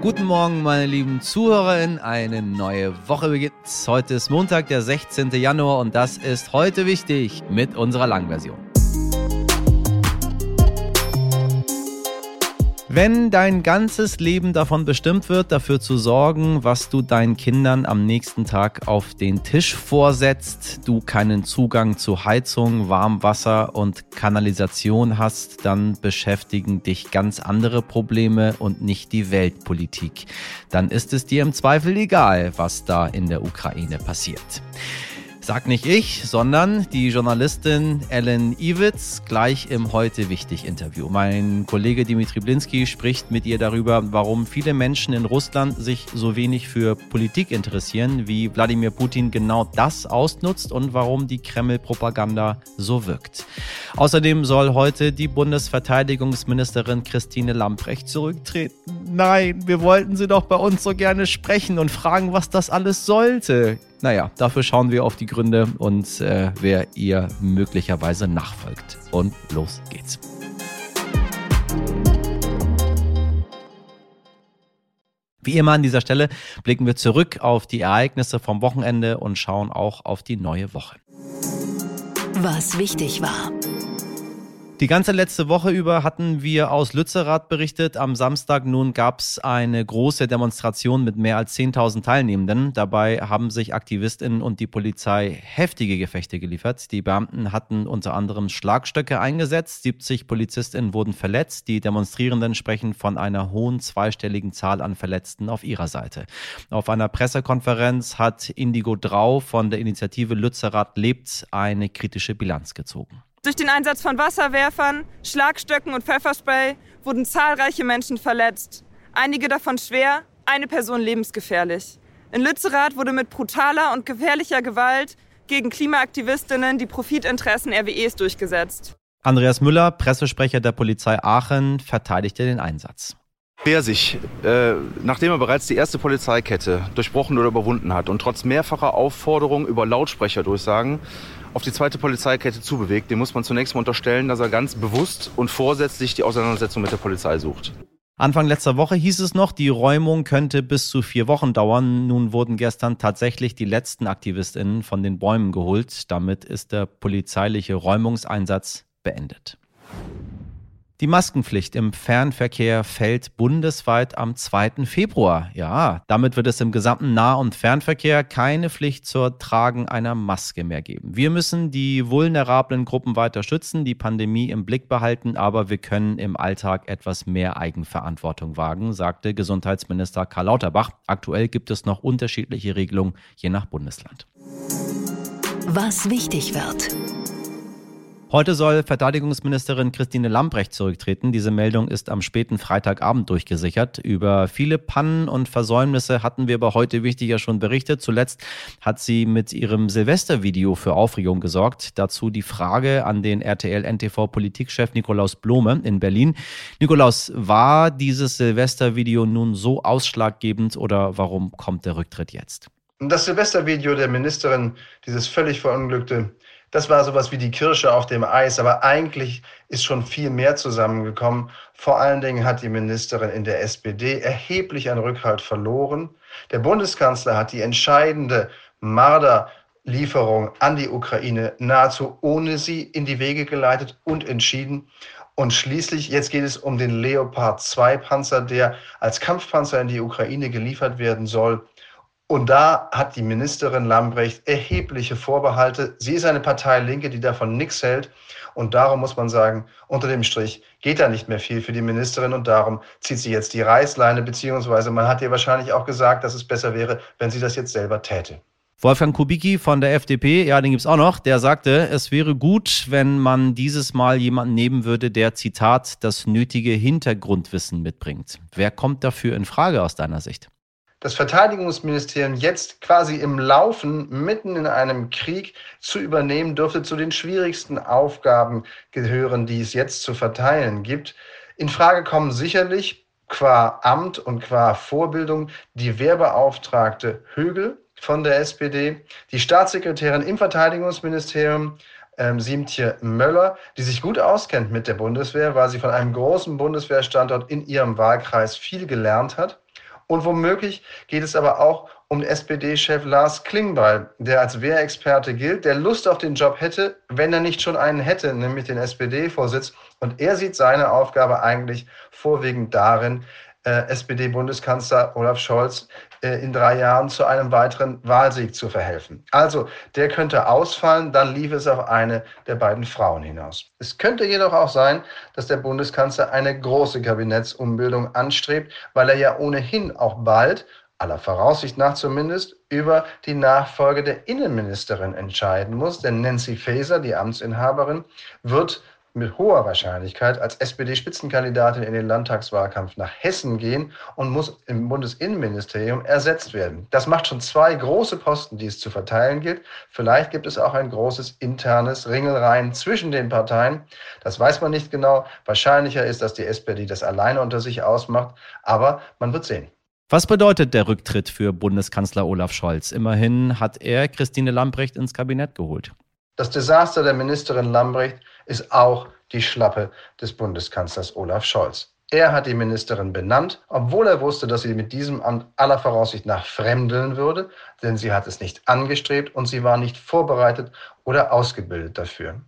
Guten Morgen, meine lieben ZuhörerInnen. Eine neue Woche beginnt. Heute ist Montag, der 16. Januar und das ist heute wichtig mit unserer Langversion. Wenn dein ganzes Leben davon bestimmt wird, dafür zu sorgen, was du deinen Kindern am nächsten Tag auf den Tisch vorsetzt, du keinen Zugang zu Heizung, Warmwasser und Kanalisation hast, dann beschäftigen dich ganz andere Probleme und nicht die Weltpolitik. Dann ist es dir im Zweifel egal, was da in der Ukraine passiert. Sag nicht ich, sondern die Journalistin Ellen Iwitz gleich im Heute Wichtig Interview. Mein Kollege Dimitri Blinski spricht mit ihr darüber, warum viele Menschen in Russland sich so wenig für Politik interessieren, wie Wladimir Putin genau das ausnutzt und warum die Kreml-Propaganda so wirkt. Außerdem soll heute die Bundesverteidigungsministerin Christine Lamprecht zurücktreten. Nein, wir wollten sie doch bei uns so gerne sprechen und fragen, was das alles sollte. Naja, dafür schauen wir auf die Gründe und äh, wer ihr möglicherweise nachfolgt. Und los geht's. Wie immer an dieser Stelle blicken wir zurück auf die Ereignisse vom Wochenende und schauen auch auf die neue Woche. Was wichtig war. Die ganze letzte Woche über hatten wir aus Lützerath berichtet. Am Samstag nun gab es eine große Demonstration mit mehr als 10.000 Teilnehmenden. Dabei haben sich Aktivistinnen und die Polizei heftige Gefechte geliefert. Die Beamten hatten unter anderem Schlagstöcke eingesetzt. 70 Polizistinnen wurden verletzt. Die Demonstrierenden sprechen von einer hohen zweistelligen Zahl an Verletzten auf ihrer Seite. Auf einer Pressekonferenz hat Indigo Drau von der Initiative Lützerath lebt eine kritische Bilanz gezogen. Durch den Einsatz von Wasserwerfern, Schlagstöcken und Pfefferspray wurden zahlreiche Menschen verletzt. Einige davon schwer, eine Person lebensgefährlich. In Lützerath wurde mit brutaler und gefährlicher Gewalt gegen Klimaaktivistinnen die Profitinteressen RWEs durchgesetzt. Andreas Müller, Pressesprecher der Polizei Aachen, verteidigte den Einsatz. Wer sich, äh, nachdem er bereits die erste Polizeikette durchbrochen oder überwunden hat und trotz mehrfacher Aufforderungen über Lautsprecher durchsagen, auf die zweite Polizeikette zubewegt, dem muss man zunächst mal unterstellen, dass er ganz bewusst und vorsätzlich die Auseinandersetzung mit der Polizei sucht. Anfang letzter Woche hieß es noch, die Räumung könnte bis zu vier Wochen dauern. Nun wurden gestern tatsächlich die letzten AktivistInnen von den Bäumen geholt. Damit ist der polizeiliche Räumungseinsatz beendet. Die Maskenpflicht im Fernverkehr fällt bundesweit am 2. Februar. Ja, damit wird es im gesamten Nah- und Fernverkehr keine Pflicht zur Tragen einer Maske mehr geben. Wir müssen die vulnerablen Gruppen weiter schützen, die Pandemie im Blick behalten, aber wir können im Alltag etwas mehr Eigenverantwortung wagen, sagte Gesundheitsminister Karl Lauterbach. Aktuell gibt es noch unterschiedliche Regelungen je nach Bundesland. Was wichtig wird. Heute soll Verteidigungsministerin Christine Lambrecht zurücktreten. Diese Meldung ist am späten Freitagabend durchgesichert. Über viele Pannen und Versäumnisse hatten wir aber heute wichtiger schon berichtet. Zuletzt hat sie mit ihrem Silvestervideo für Aufregung gesorgt. Dazu die Frage an den RTL-NTV-Politikchef Nikolaus Blome in Berlin. Nikolaus, war dieses Silvestervideo nun so ausschlaggebend oder warum kommt der Rücktritt jetzt? Das Silvestervideo der Ministerin, dieses völlig verunglückte, das war sowas wie die Kirsche auf dem Eis, aber eigentlich ist schon viel mehr zusammengekommen. Vor allen Dingen hat die Ministerin in der SPD erheblich an Rückhalt verloren. Der Bundeskanzler hat die entscheidende Marderlieferung an die Ukraine nahezu ohne sie in die Wege geleitet und entschieden. Und schließlich, jetzt geht es um den Leopard 2 Panzer, der als Kampfpanzer in die Ukraine geliefert werden soll. Und da hat die Ministerin Lambrecht erhebliche Vorbehalte. Sie ist eine Partei Linke, die davon nichts hält. Und darum muss man sagen, unter dem Strich geht da nicht mehr viel für die Ministerin und darum zieht sie jetzt die Reißleine, beziehungsweise man hat ihr wahrscheinlich auch gesagt, dass es besser wäre, wenn sie das jetzt selber täte. Wolfgang Kubicki von der FDP, ja, den gibt's auch noch, der sagte, es wäre gut, wenn man dieses Mal jemanden nehmen würde, der, Zitat, das nötige Hintergrundwissen mitbringt. Wer kommt dafür in Frage aus deiner Sicht? Das Verteidigungsministerium jetzt quasi im Laufen, mitten in einem Krieg zu übernehmen, dürfte zu den schwierigsten Aufgaben gehören, die es jetzt zu verteilen gibt. In Frage kommen sicherlich qua Amt und qua Vorbildung die Wehrbeauftragte Högel von der SPD, die Staatssekretärin im Verteidigungsministerium, ähm, Siemtje Möller, die sich gut auskennt mit der Bundeswehr, weil sie von einem großen Bundeswehrstandort in ihrem Wahlkreis viel gelernt hat Und womöglich geht es aber auch um SPD-Chef Lars Klingbeil, der als Wehrexperte gilt, der Lust auf den Job hätte, wenn er nicht schon einen hätte, nämlich den SPD-Vorsitz. Und er sieht seine Aufgabe eigentlich vorwiegend darin, äh, SPD-Bundeskanzler Olaf Scholz in drei Jahren zu einem weiteren Wahlsieg zu verhelfen. Also, der könnte ausfallen, dann lief es auf eine der beiden Frauen hinaus. Es könnte jedoch auch sein, dass der Bundeskanzler eine große Kabinettsumbildung anstrebt, weil er ja ohnehin auch bald aller Voraussicht nach zumindest, über die Nachfolge der Innenministerin entscheiden muss. Denn Nancy Faeser, die Amtsinhaberin, wird mit hoher Wahrscheinlichkeit als SPD-Spitzenkandidatin in den Landtagswahlkampf nach Hessen gehen und muss im Bundesinnenministerium ersetzt werden. Das macht schon zwei große Posten, die es zu verteilen gilt. Vielleicht gibt es auch ein großes internes Ringelreihen zwischen den Parteien. Das weiß man nicht genau. Wahrscheinlicher ist, dass die SPD das alleine unter sich ausmacht. Aber man wird sehen. Was bedeutet der Rücktritt für Bundeskanzler Olaf Scholz? Immerhin hat er Christine Lambrecht ins Kabinett geholt. Das Desaster der Ministerin Lambrecht ist auch die Schlappe des Bundeskanzlers Olaf Scholz. Er hat die Ministerin benannt, obwohl er wusste, dass sie mit diesem Amt aller Voraussicht nach fremdeln würde, denn sie hat es nicht angestrebt und sie war nicht vorbereitet oder ausgebildet dafür.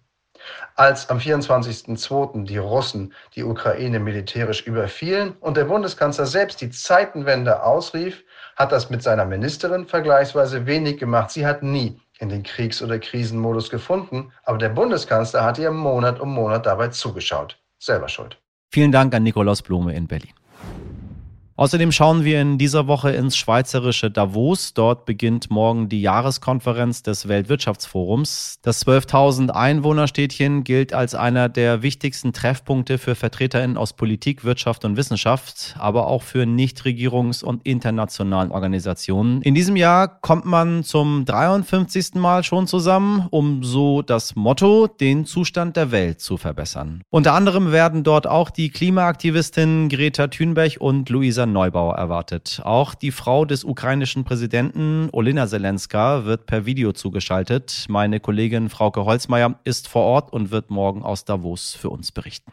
Als am 24.02. die Russen die Ukraine militärisch überfielen und der Bundeskanzler selbst die Zeitenwende ausrief, hat das mit seiner Ministerin vergleichsweise wenig gemacht. Sie hat nie in den Kriegs- oder Krisenmodus gefunden, aber der Bundeskanzler hat ihr Monat um Monat dabei zugeschaut. Selber schuld. Vielen Dank an Nikolaus Blume in Berlin. Außerdem schauen wir in dieser Woche ins schweizerische Davos. Dort beginnt morgen die Jahreskonferenz des Weltwirtschaftsforums. Das 12.000 Einwohnerstädtchen gilt als einer der wichtigsten Treffpunkte für VertreterInnen aus Politik, Wirtschaft und Wissenschaft, aber auch für Nichtregierungs- und internationalen Organisationen. In diesem Jahr kommt man zum 53. Mal schon zusammen, um so das Motto, den Zustand der Welt zu verbessern. Unter anderem werden dort auch die Klimaaktivistinnen Greta Thunberg und Luisa Neubauer erwartet. Auch die Frau des ukrainischen Präsidenten Olena Zelenska wird per Video zugeschaltet. Meine Kollegin Frauke Holzmeier ist vor Ort und wird morgen aus Davos für uns berichten.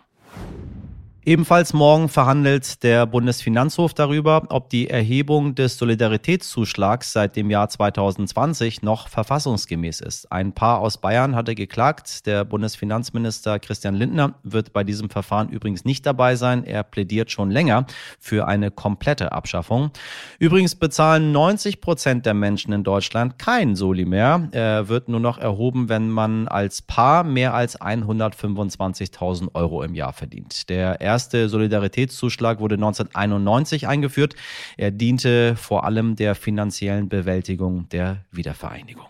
Ebenfalls morgen verhandelt der Bundesfinanzhof darüber, ob die Erhebung des Solidaritätszuschlags seit dem Jahr 2020 noch verfassungsgemäß ist. Ein Paar aus Bayern hatte geklagt. Der Bundesfinanzminister Christian Lindner wird bei diesem Verfahren übrigens nicht dabei sein. Er plädiert schon länger für eine komplette Abschaffung. Übrigens bezahlen 90 Prozent der Menschen in Deutschland kein Soli mehr. Er wird nur noch erhoben, wenn man als Paar mehr als 125.000 Euro im Jahr verdient. Der Solidaritätszuschlag wurde 1991 eingeführt. Er diente vor allem der finanziellen Bewältigung der Wiedervereinigung.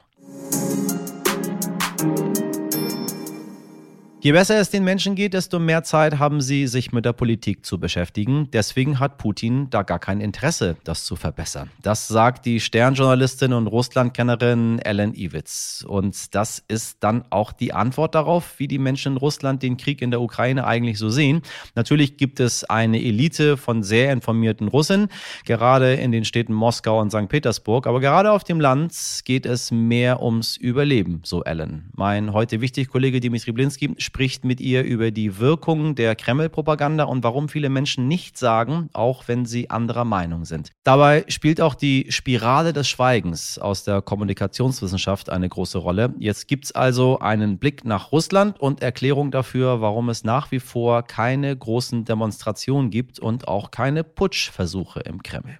Je besser es den Menschen geht, desto mehr Zeit haben sie, sich mit der Politik zu beschäftigen. Deswegen hat Putin da gar kein Interesse, das zu verbessern. Das sagt die Sternjournalistin und Russlandkennerin Ellen Iwitz. Und das ist dann auch die Antwort darauf, wie die Menschen in Russland den Krieg in der Ukraine eigentlich so sehen. Natürlich gibt es eine Elite von sehr informierten Russen, gerade in den Städten Moskau und St. Petersburg. Aber gerade auf dem Land geht es mehr ums Überleben, so Ellen. Mein heute wichtig Kollege Dimitri Blinski spricht mit ihr über die Wirkung der Kreml-Propaganda und warum viele Menschen nichts sagen, auch wenn sie anderer Meinung sind. Dabei spielt auch die Spirale des Schweigens aus der Kommunikationswissenschaft eine große Rolle. Jetzt gibt es also einen Blick nach Russland und Erklärung dafür, warum es nach wie vor keine großen Demonstrationen gibt und auch keine Putschversuche im Kreml.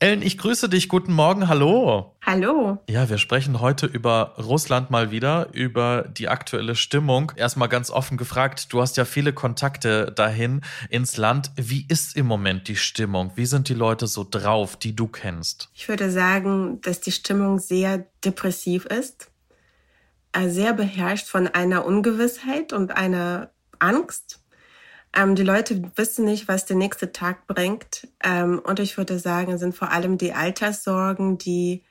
Ellen, ich grüße dich. Guten Morgen. Hallo. Hallo. Ja, wir sprechen heute über Russland mal wieder, über die aktuelle Stimmung. Erstmal ganz offen gefragt, du hast ja viele Kontakte dahin ins Land. Wie ist im Moment die Stimmung? Wie sind die Leute so drauf, die du kennst? Ich würde sagen, dass die Stimmung sehr depressiv ist, äh, sehr beherrscht von einer Ungewissheit und einer Angst. Ähm, die Leute wissen nicht, was der nächste Tag bringt. Ähm, und ich würde sagen, es sind vor allem die Alterssorgen, die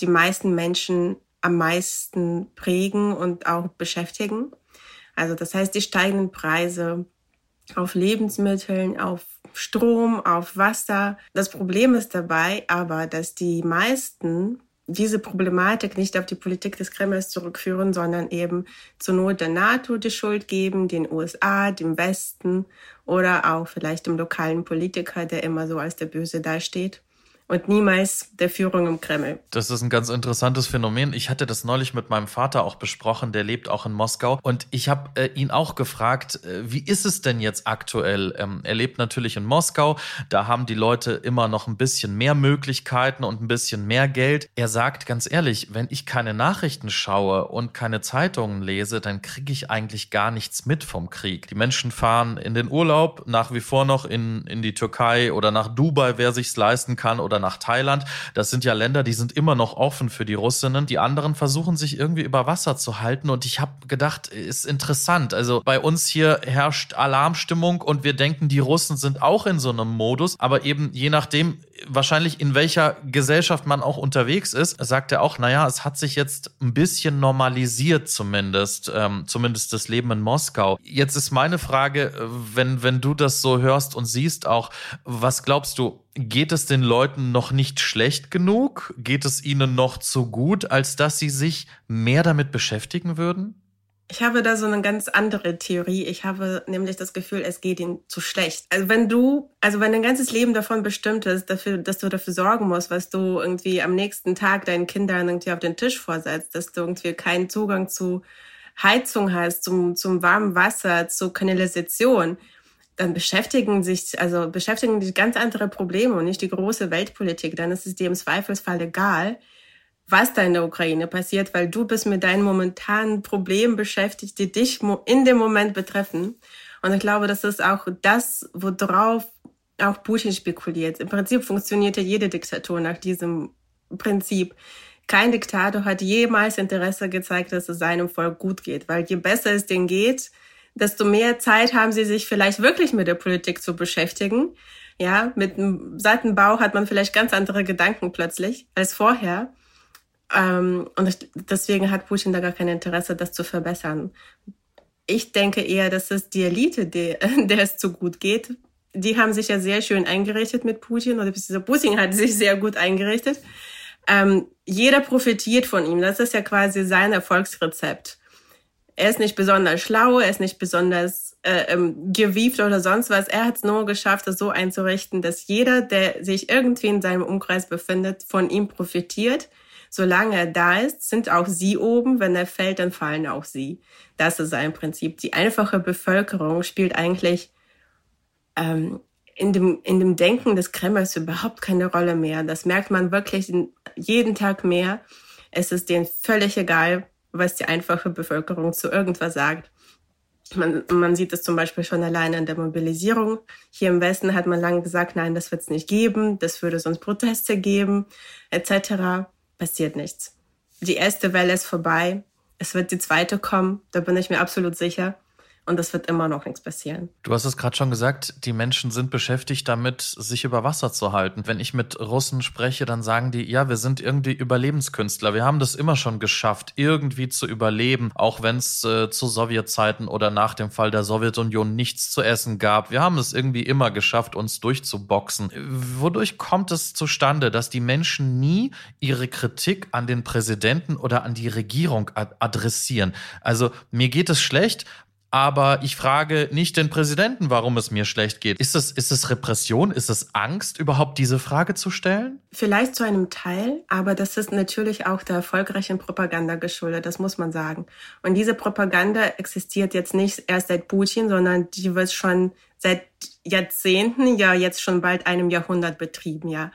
die meisten Menschen am meisten prägen und auch beschäftigen. Also das heißt, die steigenden Preise auf Lebensmitteln, auf Strom, auf Wasser. Das Problem ist dabei aber, dass die meisten diese Problematik nicht auf die Politik des Kremls zurückführen, sondern eben zur Not der NATO die Schuld geben, den USA, dem Westen oder auch vielleicht dem lokalen Politiker, der immer so als der Böse dasteht. Und niemals der Führung im Kreml. Das ist ein ganz interessantes Phänomen. Ich hatte das neulich mit meinem Vater auch besprochen, der lebt auch in Moskau. Und ich habe äh, ihn auch gefragt, äh, wie ist es denn jetzt aktuell? Ähm, er lebt natürlich in Moskau, da haben die Leute immer noch ein bisschen mehr Möglichkeiten und ein bisschen mehr Geld. Er sagt ganz ehrlich, wenn ich keine Nachrichten schaue und keine Zeitungen lese, dann kriege ich eigentlich gar nichts mit vom Krieg. Die Menschen fahren in den Urlaub, nach wie vor noch in, in die Türkei oder nach Dubai, wer sich's leisten kann, oder nach Thailand. Das sind ja Länder, die sind immer noch offen für die Russinnen. Die anderen versuchen sich irgendwie über Wasser zu halten. Und ich habe gedacht, ist interessant. Also bei uns hier herrscht Alarmstimmung und wir denken, die Russen sind auch in so einem Modus. Aber eben je nachdem, wahrscheinlich in welcher Gesellschaft man auch unterwegs ist, sagt er auch, naja, es hat sich jetzt ein bisschen normalisiert zumindest, ähm, zumindest das Leben in Moskau. Jetzt ist meine Frage, wenn, wenn du das so hörst und siehst auch, was glaubst du, geht es den Leuten noch nicht schlecht genug? Geht es ihnen noch zu gut, als dass sie sich mehr damit beschäftigen würden? Ich habe da so eine ganz andere Theorie. Ich habe nämlich das Gefühl, es geht ihnen zu schlecht. Also wenn du, also wenn dein ganzes Leben davon bestimmt ist, dafür, dass du dafür sorgen musst, was du irgendwie am nächsten Tag deinen Kindern irgendwie auf den Tisch vorsetzt, dass du irgendwie keinen Zugang zu Heizung hast, zum, zum warmen Wasser, zur Kanalisation, dann beschäftigen sich, also beschäftigen dich ganz andere Probleme und nicht die große Weltpolitik. Dann ist es dir im Zweifelsfall egal, was da in der Ukraine passiert, weil du bist mit deinen momentanen Problemen beschäftigt, die dich in dem Moment betreffen. Und ich glaube, das ist auch das, worauf auch Putin spekuliert. Im Prinzip funktioniert ja jede Diktatur nach diesem Prinzip. Kein Diktator hat jemals Interesse gezeigt, dass es seinem Volk gut geht, weil je besser es denen geht, desto mehr Zeit haben sie sich vielleicht wirklich mit der Politik zu beschäftigen. Ja, mit einem satten Bau hat man vielleicht ganz andere Gedanken plötzlich als vorher. Ähm, und ich, deswegen hat Putin da gar kein Interesse, das zu verbessern. Ich denke eher, dass es die Elite, die, der es zu gut geht, die haben sich ja sehr schön eingerichtet mit Putin oder Putin hat sich sehr gut eingerichtet. Ähm, jeder profitiert von ihm. Das ist ja quasi sein Erfolgsrezept. Er ist nicht besonders schlau, er ist nicht besonders äh, ähm, gewieft oder sonst was. Er hat es nur geschafft, es so einzurichten, dass jeder, der sich irgendwie in seinem Umkreis befindet, von ihm profitiert solange er da ist, sind auch sie oben. Wenn er fällt, dann fallen auch sie. Das ist sein Prinzip. Die einfache Bevölkerung spielt eigentlich ähm, in, dem, in dem Denken des Kremls überhaupt keine Rolle mehr. Das merkt man wirklich jeden Tag mehr. Es ist denen völlig egal, was die einfache Bevölkerung zu irgendwas sagt. Man, man sieht es zum Beispiel schon alleine in der Mobilisierung. Hier im Westen hat man lange gesagt, nein, das wird es nicht geben, das würde sonst Proteste geben, etc passiert nichts. Die erste Welle ist vorbei. Es wird die zweite kommen, da bin ich mir absolut sicher und es wird immer noch nichts passieren. Du hast es gerade schon gesagt, die Menschen sind beschäftigt damit, sich über Wasser zu halten. Wenn ich mit Russen spreche, dann sagen die, ja, wir sind irgendwie Überlebenskünstler. Wir haben das immer schon geschafft, irgendwie zu überleben, auch wenn es äh, zu Sowjetzeiten oder nach dem Fall der Sowjetunion nichts zu essen gab. Wir haben es irgendwie immer geschafft, uns durchzuboxen. Wodurch kommt es zustande, dass die Menschen nie ihre Kritik an den Präsidenten oder an die Regierung adressieren? Also mir geht es schlecht, aber ich frage nicht den Präsidenten, warum es mir schlecht geht. Ist es, ist es Repression? Ist es Angst, überhaupt diese Frage zu stellen? Vielleicht zu einem Teil, aber das ist natürlich auch der erfolgreichen Propaganda geschuldet, das muss man sagen. Und diese Propaganda existiert jetzt nicht erst seit Putin, sondern die wird schon seit Jahrzehnten, ja jetzt schon bald einem Jahrhundert betrieben, ja.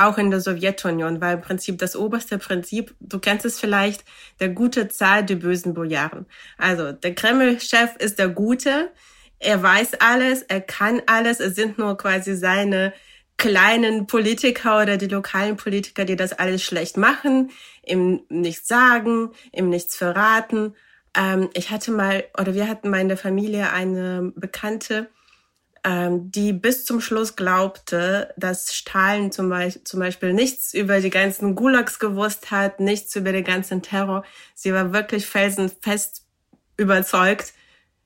Auch in der Sowjetunion war im Prinzip das oberste Prinzip, du kennst es vielleicht, der gute Zahl der bösen Bojaren. Also der Kreml-Chef ist der Gute, er weiß alles, er kann alles, es sind nur quasi seine kleinen Politiker oder die lokalen Politiker, die das alles schlecht machen, ihm nichts sagen, ihm nichts verraten. Ähm, ich hatte mal, oder wir hatten mal in der Familie eine Bekannte, die bis zum Schluss glaubte, dass Stalin zum, Beispiel, zum Beispiel nichts über die ganzen Gulags gewusst hat, nichts über den ganzen Terror. Sie war wirklich felsenfest überzeugt,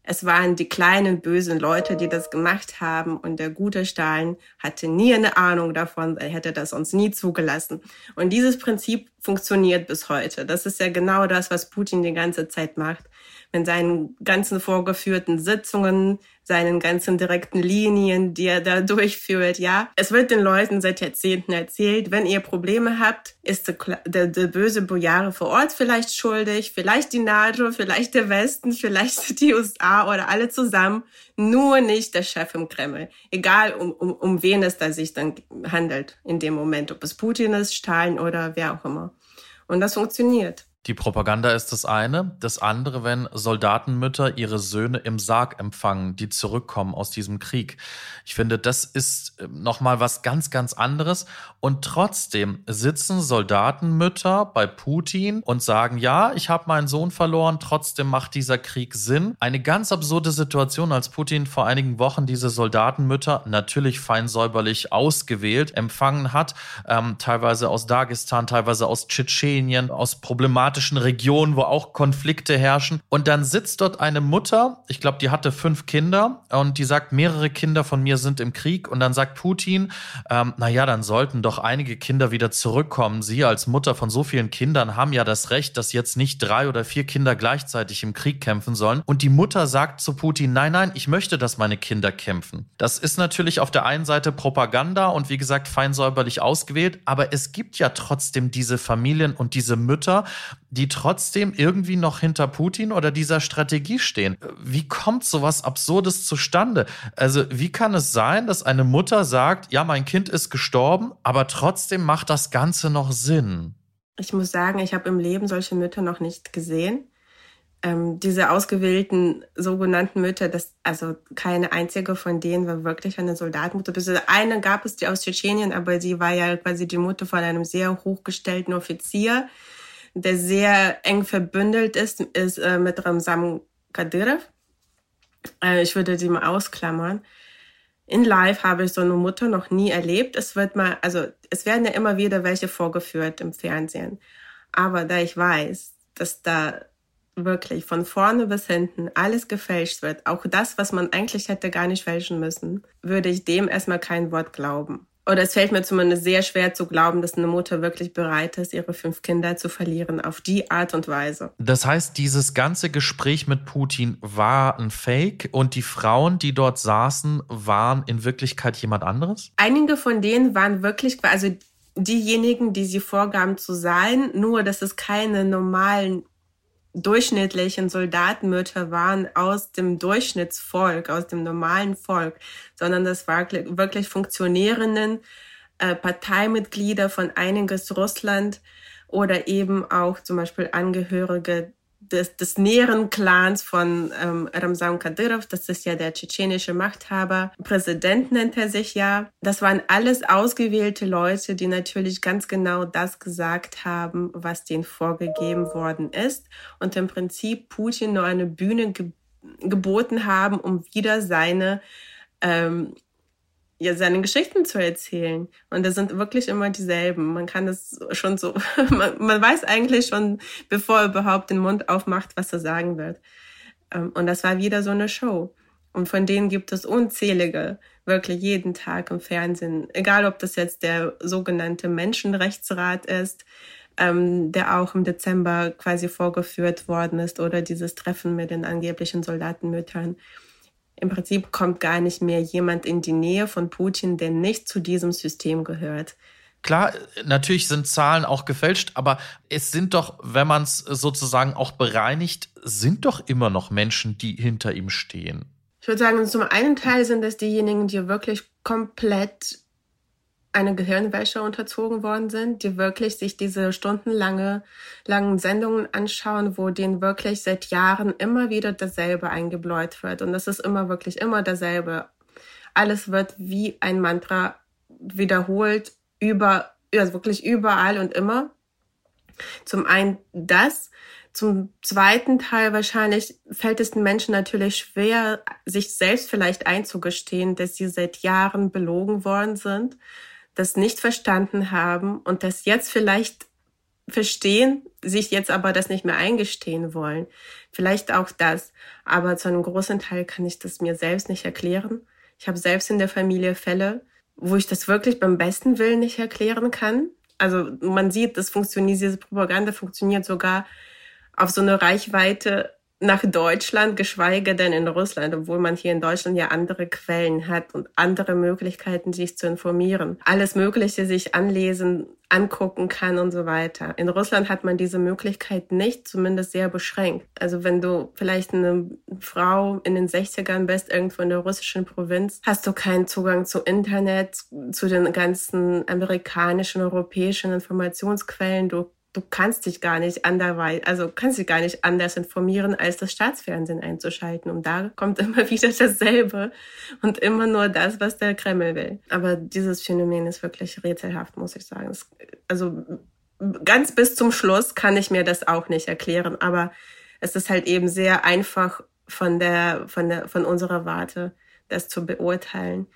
es waren die kleinen bösen Leute, die das gemacht haben und der gute Stalin hatte nie eine Ahnung davon, er hätte das uns nie zugelassen. Und dieses Prinzip funktioniert bis heute. Das ist ja genau das, was Putin die ganze Zeit macht. mit seinen ganzen vorgeführten Sitzungen, seinen ganzen direkten Linien, die er da durchführt, ja. Es wird den Leuten seit Jahrzehnten erzählt, wenn ihr Probleme habt, ist der, der, böse Bojare vor Ort vielleicht schuldig, vielleicht die NATO, vielleicht der Westen, vielleicht die USA oder alle zusammen, nur nicht der Chef im Kreml. Egal, um, um, um wen es da sich dann handelt in dem Moment, ob es Putin ist, Stalin oder wer auch immer. Und das funktioniert. Die Propaganda ist das eine. Das andere, wenn Soldatenmütter ihre Söhne im Sarg empfangen, die zurückkommen aus diesem Krieg. Ich finde, das ist äh, nochmal was ganz, ganz anderes. Und trotzdem sitzen Soldatenmütter bei Putin und sagen, ja, ich habe meinen Sohn verloren, trotzdem macht dieser Krieg Sinn. Eine ganz absurde Situation, als Putin vor einigen Wochen diese Soldatenmütter natürlich fein säuberlich ausgewählt empfangen hat, ähm, teilweise aus Dagestan, teilweise aus Tschetschenien, aus problematischen problematischen Regionen, wo auch Konflikte herrschen. Und dann sitzt dort eine Mutter, ich glaube, die hatte fünf Kinder und die sagt, mehrere Kinder von mir sind im Krieg. Und dann sagt Putin, ähm, naja, dann sollten doch einige Kinder wieder zurückkommen. Sie als Mutter von so vielen Kindern haben ja das Recht, dass jetzt nicht drei oder vier Kinder gleichzeitig im Krieg kämpfen sollen. Und die Mutter sagt zu Putin, nein, nein, ich möchte, dass meine Kinder kämpfen. Das ist natürlich auf der einen Seite Propaganda und wie gesagt feinsäuberlich ausgewählt, aber es gibt ja trotzdem diese Familien und diese Mütter, die trotzdem irgendwie noch hinter Putin oder dieser Strategie stehen. Wie kommt sowas Absurdes zustande? Also wie kann es sein, dass eine Mutter sagt, ja, mein Kind ist gestorben, aber trotzdem macht das Ganze noch Sinn? Ich muss sagen, ich habe im Leben solche Mütter noch nicht gesehen. Ähm, diese ausgewählten sogenannten Mütter, das, also keine einzige von denen war wirklich eine Soldatenmutter. Eine gab es die aus Tschetschenien, aber sie war ja quasi die Mutter von einem sehr hochgestellten Offizier der sehr eng verbündelt ist, ist äh, mit Ramzan Kadyrov. Äh, ich würde sie mal ausklammern. In Live habe ich so eine Mutter noch nie erlebt. Es wird mal, also es werden ja immer wieder welche vorgeführt im Fernsehen. Aber da ich weiß, dass da wirklich von vorne bis hinten alles gefälscht wird, auch das, was man eigentlich hätte gar nicht fälschen müssen, würde ich dem erstmal kein Wort glauben oder es fällt mir zumindest sehr schwer zu glauben, dass eine Mutter wirklich bereit ist, ihre fünf Kinder zu verlieren auf die Art und Weise. Das heißt, dieses ganze Gespräch mit Putin war ein Fake und die Frauen, die dort saßen, waren in Wirklichkeit jemand anderes? Einige von denen waren wirklich, also diejenigen, die sie vorgaben zu sein, nur dass es keine normalen durchschnittlichen Soldatenmütter waren aus dem Durchschnittsvolk, aus dem normalen Volk, sondern das waren wirklich funktionierenden äh, Parteimitglieder von einiges Russland oder eben auch zum Beispiel Angehörige des, des näheren Clans von ähm, Ramzan Kadyrov, das ist ja der tschetschenische Machthaber, Präsident nennt er sich ja. Das waren alles ausgewählte Leute, die natürlich ganz genau das gesagt haben, was denen vorgegeben worden ist. Und im Prinzip Putin nur eine Bühne ge geboten haben, um wieder seine ähm, ja, seine Geschichten zu erzählen. Und das sind wirklich immer dieselben. Man kann das schon so, man, man weiß eigentlich schon, bevor er überhaupt den Mund aufmacht, was er sagen wird. Ähm, und das war wieder so eine Show. Und von denen gibt es unzählige, wirklich jeden Tag im Fernsehen. Egal, ob das jetzt der sogenannte Menschenrechtsrat ist, ähm, der auch im Dezember quasi vorgeführt worden ist, oder dieses Treffen mit den angeblichen Soldatenmüttern im Prinzip kommt gar nicht mehr jemand in die Nähe von Putin, der nicht zu diesem System gehört. Klar, natürlich sind Zahlen auch gefälscht, aber es sind doch, wenn man es sozusagen auch bereinigt, sind doch immer noch Menschen, die hinter ihm stehen. Ich würde sagen, zum einen Teil sind es diejenigen, die wirklich komplett eine Gehirnwäsche unterzogen worden sind, die wirklich sich diese stundenlange langen Sendungen anschauen, wo denen wirklich seit Jahren immer wieder dasselbe eingebläut wird. Und das ist immer wirklich immer dasselbe. Alles wird wie ein Mantra wiederholt, über, also wirklich überall und immer. Zum einen das, zum zweiten Teil wahrscheinlich fällt es den Menschen natürlich schwer, sich selbst vielleicht einzugestehen, dass sie seit Jahren belogen worden sind das nicht verstanden haben und das jetzt vielleicht verstehen, sich jetzt aber das nicht mehr eingestehen wollen. Vielleicht auch das. Aber zu einem großen Teil kann ich das mir selbst nicht erklären. Ich habe selbst in der Familie Fälle, wo ich das wirklich beim besten Willen nicht erklären kann. Also man sieht, das funktioniert, diese Propaganda funktioniert sogar auf so eine Reichweite, nach Deutschland, geschweige denn in Russland, obwohl man hier in Deutschland ja andere Quellen hat und andere Möglichkeiten, sich zu informieren. Alles Mögliche sich anlesen, angucken kann und so weiter. In Russland hat man diese Möglichkeit nicht, zumindest sehr beschränkt. Also wenn du vielleicht eine Frau in den 60ern bist, irgendwo in der russischen Provinz, hast du keinen Zugang zu Internet, zu den ganzen amerikanischen, europäischen Informationsquellen. Du du kannst dich gar nicht anderweitig, also kannst dich gar nicht anders informieren, als das Staatsfernsehen einzuschalten. Und da kommt immer wieder dasselbe und immer nur das, was der Kreml will. Aber dieses Phänomen ist wirklich rätselhaft, muss ich sagen. Es, also ganz bis zum Schluss kann ich mir das auch nicht erklären, aber es ist halt eben sehr einfach von der, von der, von unserer Warte, das zu beurteilen.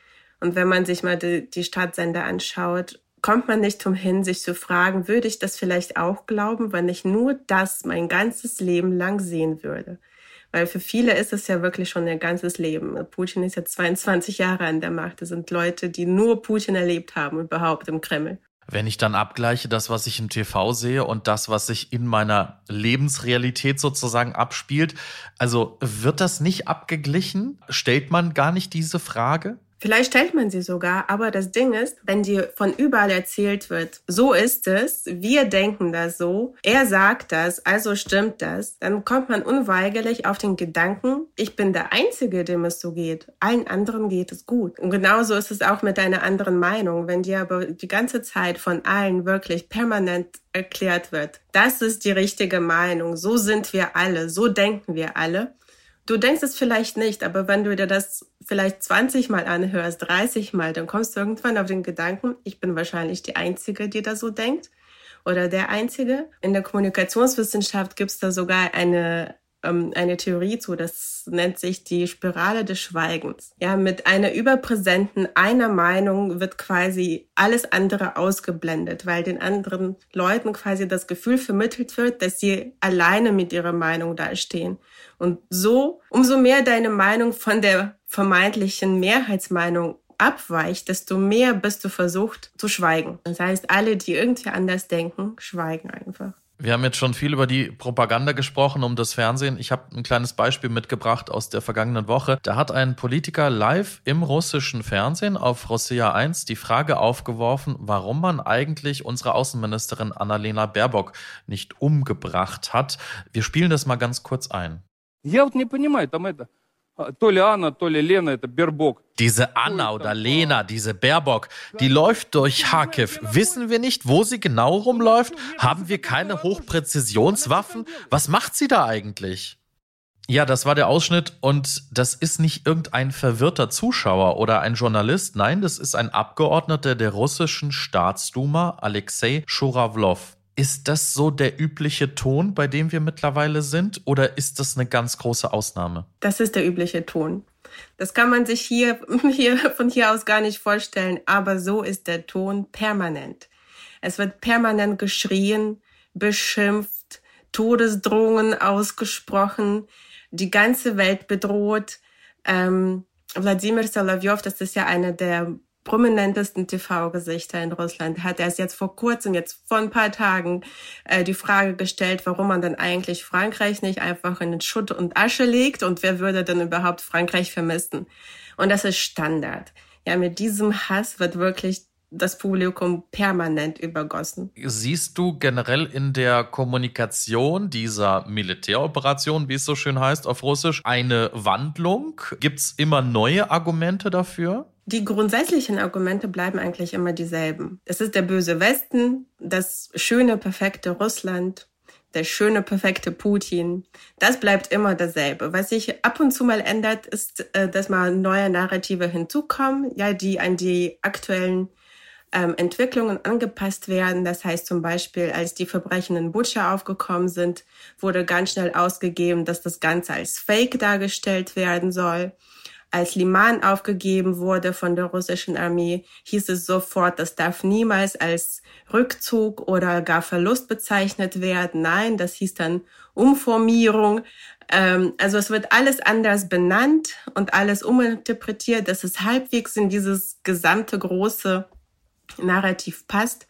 Und wenn man sich mal die, die Stadtsender anschaut, kommt man nicht umhin, sich zu fragen, würde ich das vielleicht auch glauben, wenn ich nur das mein ganzes Leben lang sehen würde? Weil für viele ist es ja wirklich schon ihr ganzes Leben. Putin ist ja 22 Jahre an der Macht. Das sind Leute, die nur Putin erlebt haben, überhaupt im Kreml. Wenn ich dann abgleiche, das, was ich im TV sehe und das, was sich in meiner Lebensrealität sozusagen abspielt, also wird das nicht abgeglichen? Stellt man gar nicht diese Frage? Vielleicht stellt man sie sogar, aber das Ding ist, wenn dir von überall erzählt wird, so ist es, wir denken das so, er sagt das, also stimmt das, dann kommt man unweigerlich auf den Gedanken, ich bin der Einzige, dem es so geht. Allen anderen geht es gut. Und genauso ist es auch mit deiner anderen Meinung. Wenn dir aber die ganze Zeit von allen wirklich permanent erklärt wird, das ist die richtige Meinung, so sind wir alle, so denken wir alle, Du denkst es vielleicht nicht, aber wenn du dir das vielleicht 20 Mal anhörst, 30 Mal, dann kommst du irgendwann auf den Gedanken, ich bin wahrscheinlich die Einzige, die da so denkt oder der Einzige. In der Kommunikationswissenschaft gibt es da sogar eine ähm, eine Theorie zu, das nennt sich die Spirale des Schweigens. Ja, mit einer überpräsenten einer Meinung wird quasi alles andere ausgeblendet, weil den anderen Leuten quasi das Gefühl vermittelt wird, dass sie alleine mit ihrer Meinung dastehen. Und so, umso mehr deine Meinung von der vermeintlichen Mehrheitsmeinung abweicht, desto mehr bist du versucht zu schweigen. Das heißt, alle, die irgendwie anders denken, schweigen einfach. Wir haben jetzt schon viel über die Propaganda gesprochen um das Fernsehen. Ich habe ein kleines Beispiel mitgebracht aus der vergangenen Woche. Da hat ein Politiker live im russischen Fernsehen auf Rossija 1 die Frage aufgeworfen, warum man eigentlich unsere Außenministerin Annalena Baerbock nicht umgebracht hat. Wir spielen das mal ganz kurz ein. Я вот не понимаю, там это, то ли Анна, то ли Лена, это Бербок. Diese Anna oder Lena, diese Baerbock, die läuft durch Kharkiv. Wissen wir nicht, wo sie genau rumläuft? Haben wir keine Hochpräzisionswaffen? Was macht sie da eigentlich? Ja, das war der Ausschnitt und das ist nicht irgendein verwirrter Zuschauer oder ein Journalist. Nein, das ist ein Abgeordneter der russischen Staatsduma, Alexei Schurawlow. Ist das so der übliche Ton, bei dem wir mittlerweile sind, oder ist das eine ganz große Ausnahme? Das ist der übliche Ton. Das kann man sich hier, hier von hier aus gar nicht vorstellen, aber so ist der Ton permanent. Es wird permanent geschrien, beschimpft, Todesdrohungen ausgesprochen, die ganze Welt bedroht. Ähm, Wladimir Solovyov, das ist ja einer der prominentesten TV-Gesichter in Russland hat erst jetzt vor kurzem, jetzt vor ein paar Tagen, äh, die Frage gestellt, warum man dann eigentlich Frankreich nicht einfach in den Schutt und Asche legt und wer würde denn überhaupt Frankreich vermissen? Und das ist Standard. Ja, mit diesem Hass wird wirklich das Publikum permanent übergossen. Siehst du generell in der Kommunikation dieser Militäroperation, wie es so schön heißt auf Russisch, eine Wandlung? Gibt es immer neue Argumente dafür? Die grundsätzlichen Argumente bleiben eigentlich immer dieselben. Es ist der böse Westen, das schöne, perfekte Russland, der schöne, perfekte Putin. Das bleibt immer dasselbe. Was sich ab und zu mal ändert, ist, äh, dass mal neue Narrative hinzukommen, ja, die an die aktuellen ähm, Entwicklungen angepasst werden. Das heißt zum Beispiel, als die Verbrechen in Butscha aufgekommen sind, wurde ganz schnell ausgegeben, dass das Ganze als Fake dargestellt werden soll. Als Liman aufgegeben wurde von der russischen Armee, hieß es sofort, das darf niemals als Rückzug oder gar Verlust bezeichnet werden. Nein, das hieß dann Umformierung. Ähm, also es wird alles anders benannt und alles uminterpretiert, dass es halbwegs in dieses gesamte große Narrativ passt.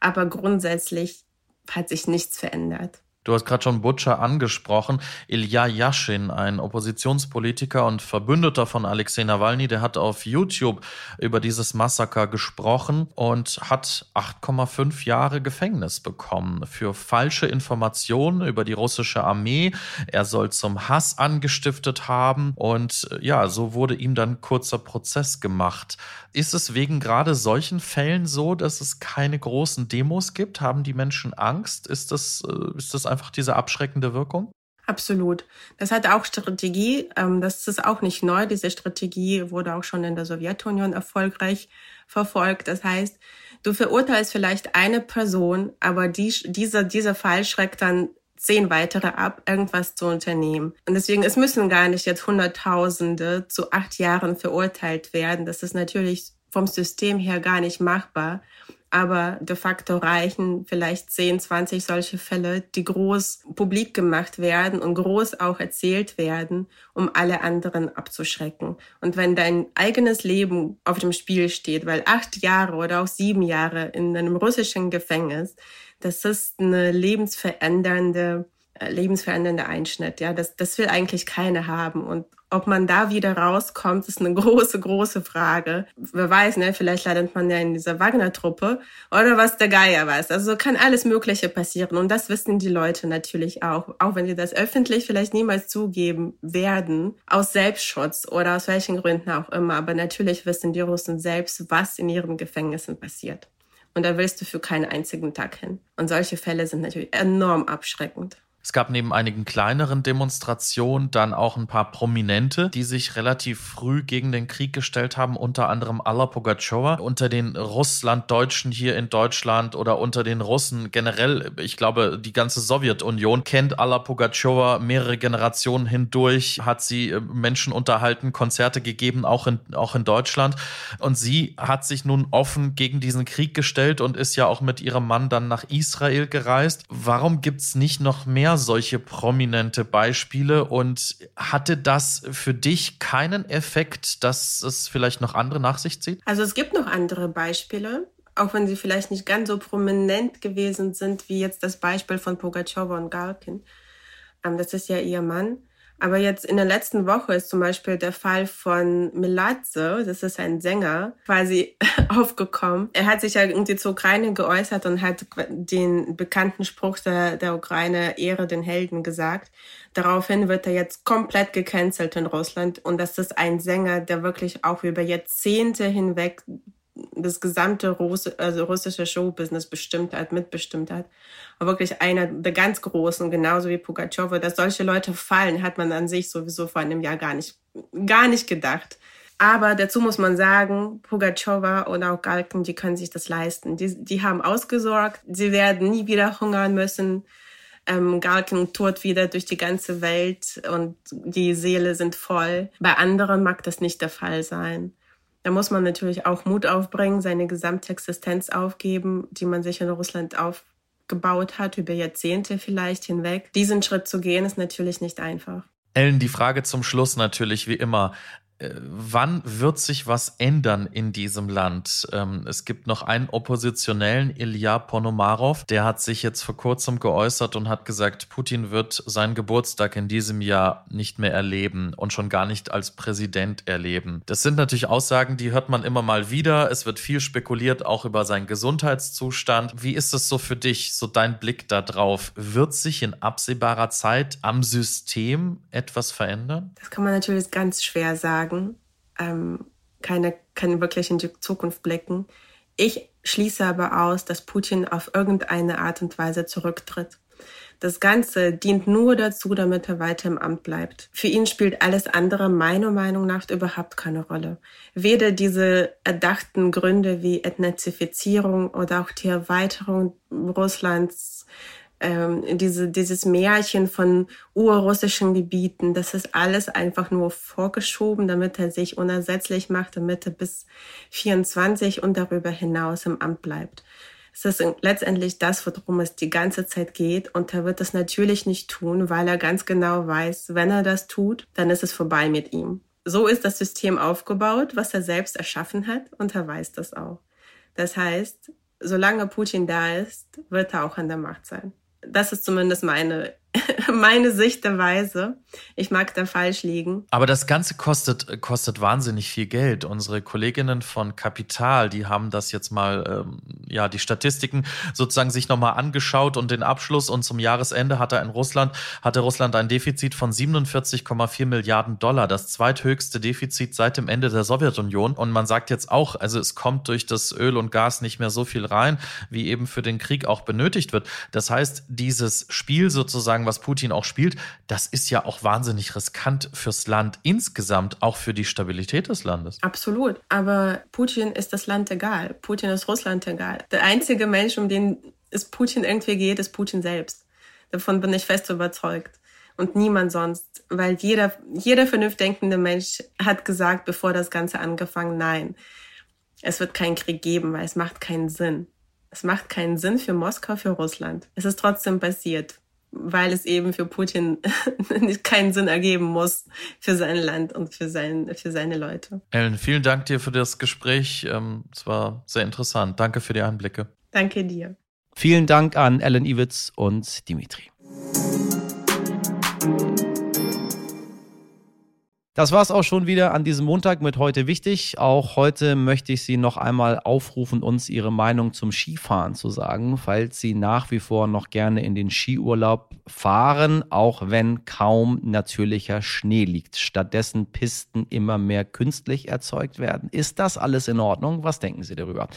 Aber grundsätzlich hat sich nichts verändert. Du hast gerade schon Butcher angesprochen. Ilya Yashin, ein Oppositionspolitiker und Verbündeter von Alexei Nawalny, der hat auf YouTube über dieses Massaker gesprochen und hat 8,5 Jahre Gefängnis bekommen für falsche Informationen über die russische Armee. Er soll zum Hass angestiftet haben und ja, so wurde ihm dann kurzer Prozess gemacht. Ist es wegen gerade solchen Fällen so, dass es keine großen Demos gibt? Haben die Menschen Angst? Ist das, äh, ist das einfach diese abschreckende Wirkung? Absolut. Das hat auch Strategie. Ähm, das ist auch nicht neu. Diese Strategie wurde auch schon in der Sowjetunion erfolgreich verfolgt. Das heißt, du verurteilst vielleicht eine Person, aber die, dieser, dieser Fall schreckt dann zehn weitere ab, irgendwas zu unternehmen. Und deswegen, es müssen gar nicht jetzt Hunderttausende zu acht Jahren verurteilt werden. Das ist natürlich vom System her gar nicht machbar aber de facto reichen vielleicht 10, 20 solche Fälle, die groß publik gemacht werden und groß auch erzählt werden, um alle anderen abzuschrecken. Und wenn dein eigenes Leben auf dem Spiel steht, weil acht Jahre oder auch sieben Jahre in einem russischen Gefängnis, das ist eine lebensverändernde äh, lebensverändernde Einschnitt. Ja, das, das will eigentlich keiner haben. Und ob man da wieder rauskommt, ist eine große, große Frage. Wer weiß, ne? Vielleicht landet man ja in dieser Wagner-Truppe oder was der Geier weiß. Also kann alles Mögliche passieren. Und das wissen die Leute natürlich auch. Auch wenn sie das öffentlich vielleicht niemals zugeben werden. Aus Selbstschutz oder aus welchen Gründen auch immer. Aber natürlich wissen die Russen selbst, was in ihren Gefängnissen passiert. Und da willst du für keinen einzigen Tag hin. Und solche Fälle sind natürlich enorm abschreckend. Es gab neben einigen kleineren Demonstrationen dann auch ein paar Prominente, die sich relativ früh gegen den Krieg gestellt haben, unter anderem Alla Pugachowa. Unter den Russlanddeutschen hier in Deutschland oder unter den Russen generell, ich glaube, die ganze Sowjetunion kennt Alla Pugachowa mehrere Generationen hindurch, hat sie äh, Menschen unterhalten, Konzerte gegeben, auch in, auch in Deutschland. Und sie hat sich nun offen gegen diesen Krieg gestellt und ist ja auch mit ihrem Mann dann nach Israel gereist. Warum gibt's nicht noch mehr mehr solche prominente Beispiele und hatte das für dich keinen Effekt, dass es vielleicht noch andere nach sich zieht? Also es gibt noch andere Beispiele, auch wenn sie vielleicht nicht ganz so prominent gewesen sind wie jetzt das Beispiel von Pogachowa und Galkin. Ähm, das ist ja ihr Mann. Aber jetzt in der letzten Woche ist zum Beispiel der Fall von Miladze, das ist ein Sänger, quasi aufgekommen. Er hat sich ja irgendwie zur Ukraine geäußert und hat den bekannten Spruch der, der Ukraine Ehre den Helden gesagt. Daraufhin wird er jetzt komplett gecancelt in Russland. Und das ist ein Sänger, der wirklich auch über Jahrzehnte hinweg das gesamte Russ also russische Showbusiness bestimmt hat, mitbestimmt hat. Aber wirklich einer der ganz Großen, genauso wie Pugachowa, dass solche Leute fallen, hat man an sich sowieso vor einem Jahr gar nicht, gar nicht gedacht. Aber dazu muss man sagen, Pugachowa und auch Galken, die können sich das leisten. Die, die haben ausgesorgt, sie werden nie wieder hungern müssen. Ähm, Galken tourt wieder durch die ganze Welt und die Seele sind voll. Bei anderen mag das nicht der Fall sein. Da muss man natürlich auch Mut aufbringen, seine gesamte Existenz aufgeben, die man sich in Russland aufgebaut hat, über Jahrzehnte vielleicht hinweg. Diesen Schritt zu gehen, ist natürlich nicht einfach. Ellen, die Frage zum Schluss natürlich wie immer. Äh, wann wird sich was ändern in diesem Land? Ähm, es gibt noch einen Oppositionellen, Ilya Ponomarov, der hat sich jetzt vor kurzem geäußert und hat gesagt, Putin wird seinen Geburtstag in diesem Jahr nicht mehr erleben und schon gar nicht als Präsident erleben. Das sind natürlich Aussagen, die hört man immer mal wieder. Es wird viel spekuliert, auch über seinen Gesundheitszustand. Wie ist es so für dich, so dein Blick da drauf? Wird sich in absehbarer Zeit am System etwas verändern? Das kann man natürlich ganz schwer sagen sagen, ähm, keine, kann wirklich in die Zukunft blicken. Ich schließe aber aus, dass Putin auf irgendeine Art und Weise zurücktritt. Das Ganze dient nur dazu, damit er weiter im Amt bleibt. Für ihn spielt alles andere meiner Meinung nach überhaupt keine Rolle. Weder diese erdachten Gründe wie Ethnizifizierung oder auch die Erweiterung Russlands ähm, diese, dieses Märchen von urrussischen Gebieten, das ist alles einfach nur vorgeschoben, damit er sich unersetzlich macht, damit er bis 24 und darüber hinaus im Amt bleibt. Es ist letztendlich das, worum es die ganze Zeit geht. Und er wird das natürlich nicht tun, weil er ganz genau weiß, wenn er das tut, dann ist es vorbei mit ihm. So ist das System aufgebaut, was er selbst erschaffen hat, und er weiß das auch. Das heißt, solange Putin da ist, wird er auch an der Macht sein. Das ist zumindest meine meine Sichtweise. Ich mag da falsch liegen. Aber das Ganze kostet, kostet wahnsinnig viel Geld. Unsere Kolleginnen von Kapital, die haben das jetzt mal, ähm, ja, die Statistiken sozusagen sich nochmal angeschaut und den Abschluss. Und zum Jahresende hatte in Russland, hatte Russland ein Defizit von 47,4 Milliarden Dollar. Das zweithöchste Defizit seit dem Ende der Sowjetunion. Und man sagt jetzt auch, also es kommt durch das Öl und Gas nicht mehr so viel rein, wie eben für den Krieg auch benötigt wird. Das heißt, dieses Spiel sozusagen sagen, was Putin auch spielt, das ist ja auch wahnsinnig riskant fürs Land insgesamt, auch für die Stabilität des Landes. Absolut. Aber Putin ist das Land egal. Putin ist Russland egal. Der einzige Mensch, um den es Putin irgendwie geht, ist Putin selbst. Davon bin ich fest überzeugt. Und niemand sonst. Weil jeder, jeder vernünftig denkende Mensch hat gesagt, bevor das Ganze angefangen, nein, es wird keinen Krieg geben, weil es macht keinen Sinn. Es macht keinen Sinn für Moskau, für Russland. Es ist trotzdem passiert weil es eben für Putin keinen Sinn ergeben muss für sein Land und für, sein, für seine Leute. Ellen, vielen Dank dir für das Gespräch. Ähm, es war sehr interessant. Danke für die Einblicke. Danke dir. Vielen Dank an Ellen Iwitz und Dimitri. Das war es auch schon wieder an diesem Montag mit heute wichtig. Auch heute möchte ich Sie noch einmal aufrufen, uns Ihre Meinung zum Skifahren zu sagen, falls Sie nach wie vor noch gerne in den Skiurlaub fahren, auch wenn kaum natürlicher Schnee liegt. Stattdessen Pisten immer mehr künstlich erzeugt werden. Ist das alles in Ordnung? Was denken Sie darüber?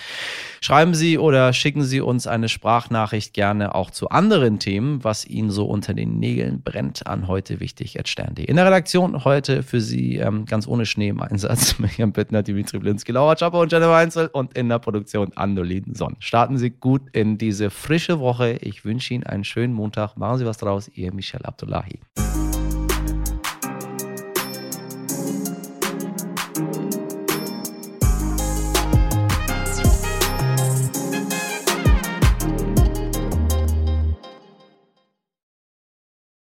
Schreiben Sie oder schicken Sie uns eine Sprachnachricht gerne auch zu anderen Themen, was Ihnen so unter den Nägeln brennt an heute wichtig. In der Redaktion heute für Sie ähm, ganz ohne Schnee im Einsatz. Miriam Bittner, Dimitri Blinski, Laura Czapper und Jennifer Heinzel und in der Produktion Andolin Sonn. Starten Sie gut in diese frische Woche. Ich wünsche Ihnen einen schönen Montag. Machen Sie was draus. Ihr Michel Abdullahi.